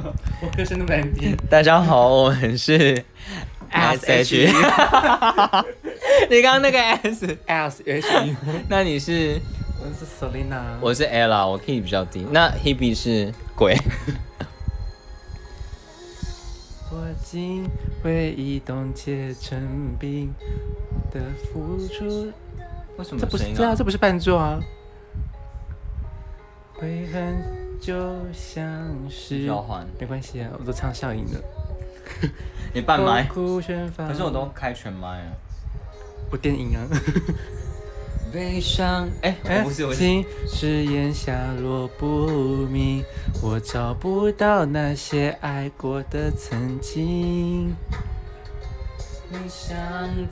我歌声那么难听。大家好，我们是 S H。你刚刚那个 S，S H U，那你是？我是 Selina。我是 Ella，我 key 比较低。那 Hebe 是鬼。我竟回忆冻结成冰的付出。为什么这不是声音对啊，这不是伴奏啊。悔恨就像是交换没关系啊，我都唱笑音了。你半麦，苦全放可是我都开全麦啊。我电音啊。悲伤，哎，我不是我是。心誓言下落不明，我找不到那些爱过的曾经。你想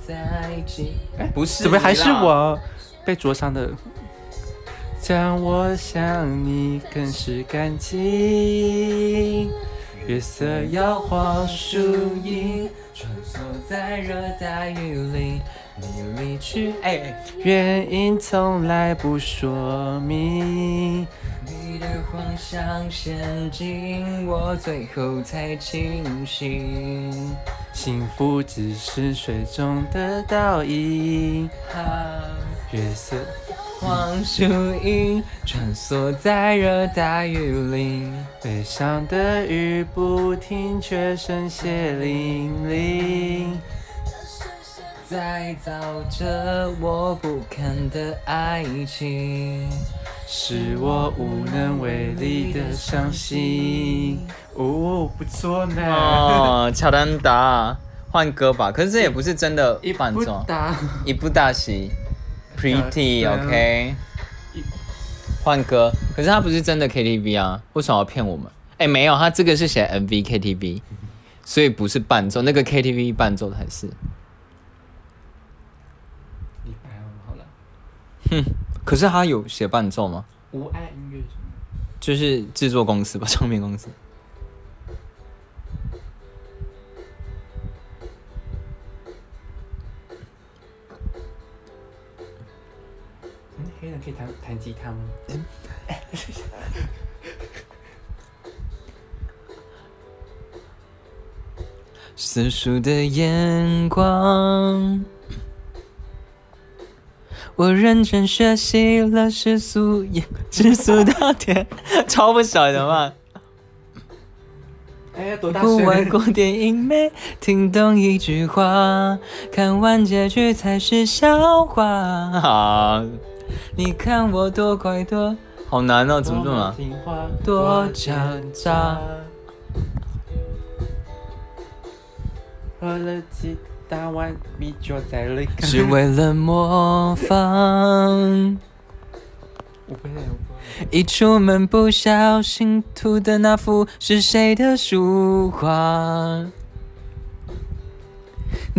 在一起？哎，不是，怎么还是？我被灼伤的？将我想你更是感激。月色摇晃树影，穿梭在热带雨林，你离去，哎，原因从来不说明。你的幻想陷阱我，最后才清醒。幸福只是水中的倒影。啊，月色黄树影穿梭在热带雨林，悲伤的雨不停，却声血淋淋。在造着我不堪的爱情。是我无能为力的伤心。哦，不错呢。哦，乔丹达，换歌吧。可是这也不是真的 一不伴奏，一部大戏 OK。换歌，可是他不是真的 KTV 啊，为什么要骗我们？哎，没有，他这个是写 MV KTV，所以不是伴奏，那个 KTV 伴奏才是。李白哦，好了。哼可是他有写伴奏吗？无爱音乐什么？就是制作公司吧，唱片公司。嗯，黑人可以弹弹吉他吗？世俗的眼光，我认真学习了世俗眼，世俗到天，超不晓得嘛？哎，多大不玩？过电影没听懂一句话，看完结局才是笑话。好，你看我多快多，好难哦，怎么这么多狡诈。喝了几大碗米酒在泪干。是为了模仿。我不会，我不会。一出门不小心涂的那幅是谁的书画？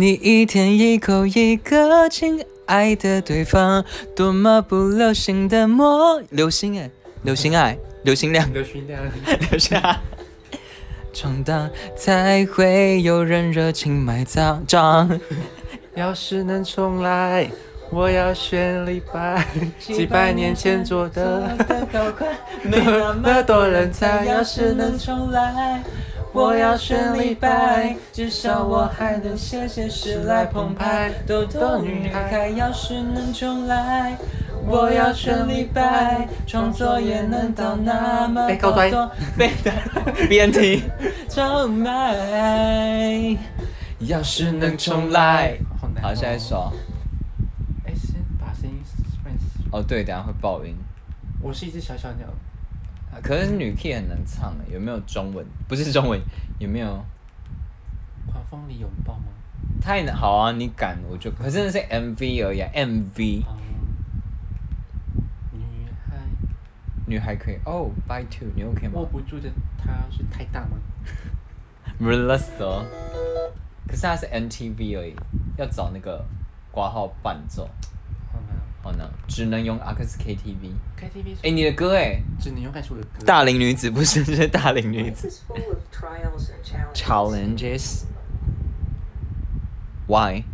你一天一口一个亲爱的对方，多么不流行的模，流行哎，流行爱，流行量，刘勋亮，留下。闯荡才会有人热情买账账，要是能重来，我要选李白。几百年前做的，没 那么多人猜。要是能重来，我要选李白，至少我还能写写诗来澎湃。豆豆女孩，要是能重来，我要选李白，创作也能到那么哎高端多被的 BNT 重来。要是能重来，好哦。好，下一首。哎，先把声音换小。哦，对，等下会爆音。我是一只小小鸟。啊可是女 key 很难唱的，有没有中文？不是中文，有没有？狂风里拥抱吗？太难，好啊，你敢我就，可是那是 MV 而已、啊、，MV 嗯，女孩女孩可以哦，By Two，你 OK 吗握不住的她是太大吗？r e l a s o 可是它是 MTV 而已，要找那个挂号伴奏，哦，那只能用 XKTV，KTV 哎，你的歌哎，只能用我的歌。大龄女子不是，是大龄女子。Challenges。Why?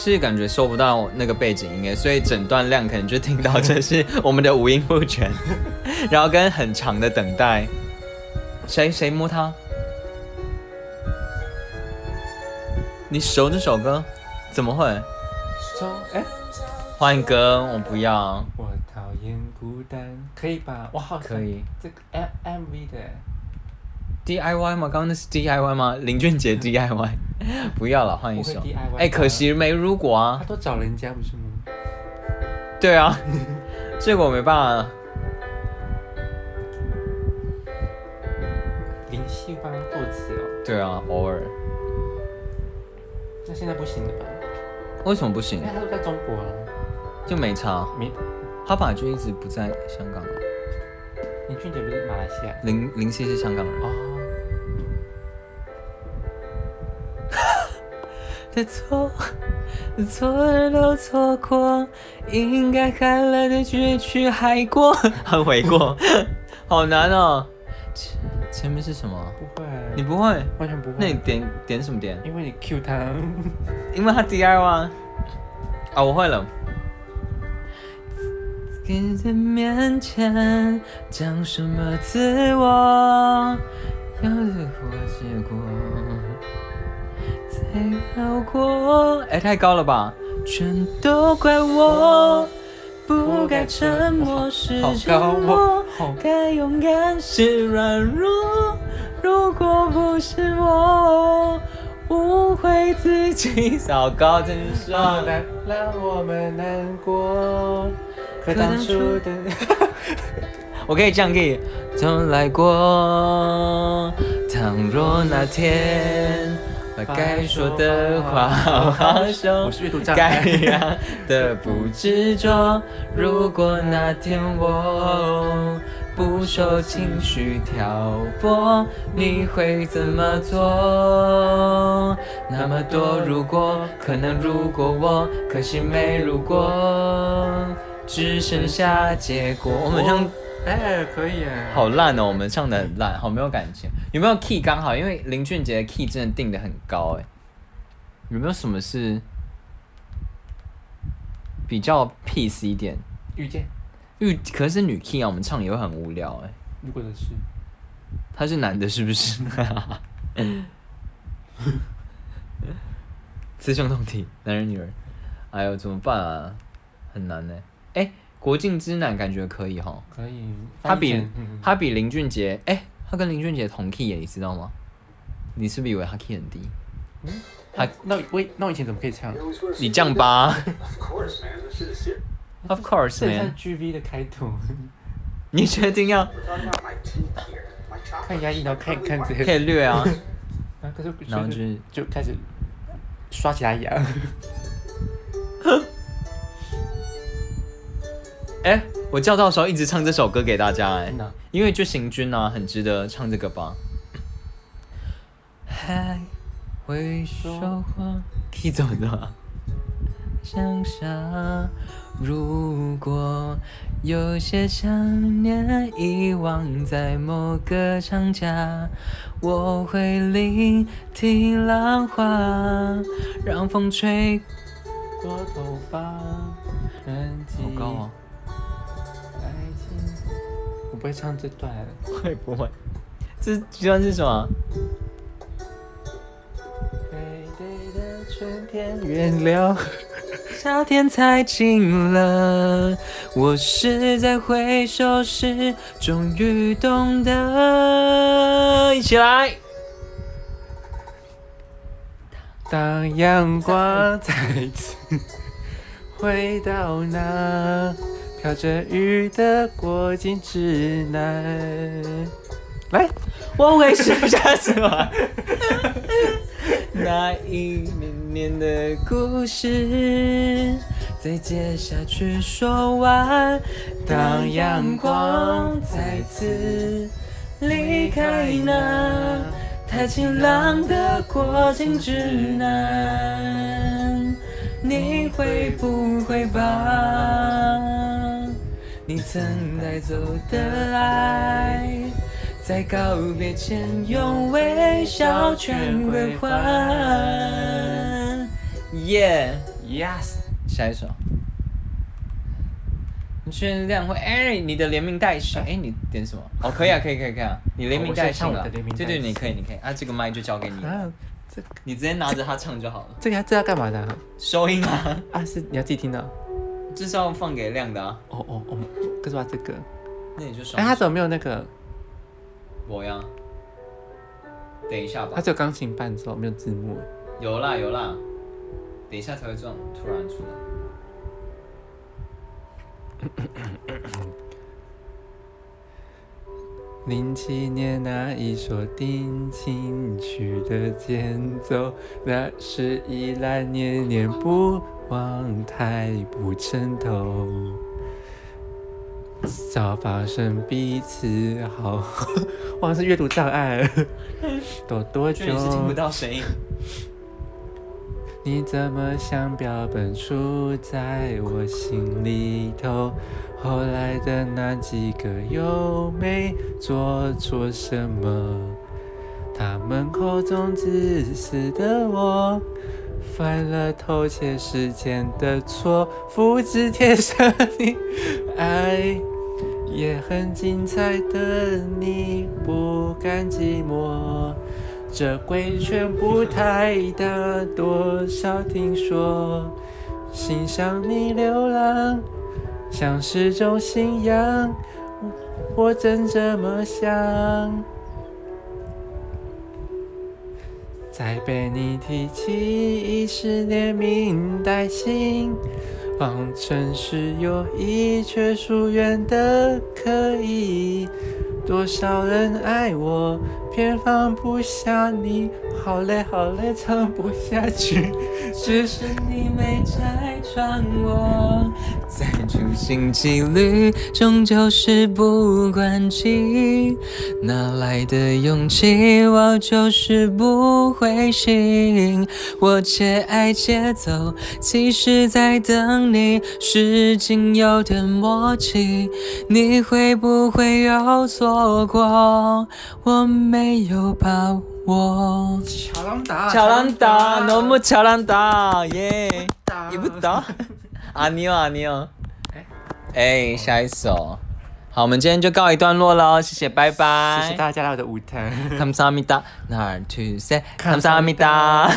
是感觉收不到那个背景音乐，所以整段量可能就听到这是我们的五音不全，然后跟很长的等待。谁谁摸他？你熟这首歌？怎么会？说哎，欢迎歌，我不要。我讨厌孤单，可以吧？我好可以。这个 M M V 的 DIY 吗？刚刚那是 DIY 吗？林俊杰 DIY，不要了，换一首。哎，可惜没如果啊他。都找人家不是吗？对啊，这个我没办法。林夕帮他作词哦，对啊，偶尔。那现在不行了吧？为什么不行因为？他都在中国啊，就没差。没他本来就一直不在香港啊。林俊杰不是马来西亚林林夕是香港人。哦，的错，错了都错过，应该快乐的结局还过，还回过，好难哦。前前面是什么？不会，你不会？完全不会。那你点点什么点？因为你 Q 他，因为他 DIY 啊，啊，我会了。面前讲什么自我，要是我结果过。哎，太高了吧？全都怪我，不该沉默是好沉高默哦，好该勇敢是软弱。如果不是我，误会自己糟糕，真是让让让我们难过。可当初的，我可以这样给你从来过。倘若那天把该说的话好好说，我是阅读障该碍。让的不执着。如果那天我不受情绪挑拨，你会怎么做？那么多如果，可能如果我，可惜没如果，只剩下结果。我们唱哎，可以哎。好烂哦，我们唱的很烂，好没有感情。有没有 key 刚好？因为林俊杰的 key 真的定的很高哎。有没有什么是比较 peace 一点？遇见，遇可是女 key 啊，我们唱也会很无聊哎。如果的是，他是男的，是不是？雌雄同体，男人女人。哎呦，怎么办啊？很难呢。哎，国境之南感觉可以哈。可以。他比他比林俊杰，哎、他跟林俊杰同 key 耶，你知道吗？你是不是以为他 key 很低？他那我那我以前怎么可以唱？你降八 Of course, 很像 man，GV 的开头，你确定要.看牙医，然后看看这可个，以略啊？然后就是就开始刷其他牙。哎、我叫到的时候一直唱这首歌给大家哎因为就行军啊，很值得唱这个吧。还会说话，key 怎么的？想象，如果有些想念遗忘在某个长假，我会聆听浪花，让风吹。过头发，好高哦！不会唱这段，会不会？这这段是什么？对对的春天原谅。夏天才近了，我是在回首时终于懂得。一起来，当阳光再次回到那飘着雨的过境之南，来，我会剩下什么？那一年年的故事，再接下去说完。当阳光再次离开那太晴朗的过境之南，你会不会把你曾带走的爱？在告别前用微笑全归还。耶 Yes，下一首。炫亮会，哎、你的连名带姓，哎、你点什么？哦，可以啊，可以，可以，可以啊，你连名带姓了对对，你可以，你可以，啊，这个麦就交给你，啊，这你直接拿着它唱就好了，这个要这要干嘛的啊？收音啊，啊是你要自己听到。这是要放给亮的啊，哦哦哦，可是我要这个。那你就双哎，他怎么没有那个？我呀，等一下吧他，只有钢琴伴奏，没有字幕。有啦有啦，等一下才会这样突然出来。零七年那一首定情曲的间奏，那是依然念念不望，太不称头。早发生彼此好，我好像是阅读障碍。多多久？你怎么像标本杵在我心里头？后来的那几个又没做错什么？他们口中自私的我，犯了偷窃时间的错，复制贴上你爱。也很精彩的你，不甘寂寞。这规劝不太大，多少听说。欣赏你流浪，像是种信仰。我真这么想。再被你提起，已是连名带姓。谎称是友谊，却疏远的可以。多少人爱我，偏放不下你。好累好累，唱不下去。只是你没拆穿我。再处心积虑，终究事不关己。哪来的勇气？我就是不灰心。我且爱且走，其实在等你，是仅有的默契。你会不会又错过？我没 有把握。乔朗达乔朗达，너무乔朗达，耶！也不懂。阿尼哦，阿尼哦。哎，下一首。好，我们今天就告一段落喽，谢谢，拜拜。谢谢大家来我的舞台。 감사합니다. 하나, 둘, 셋. 감사합니다.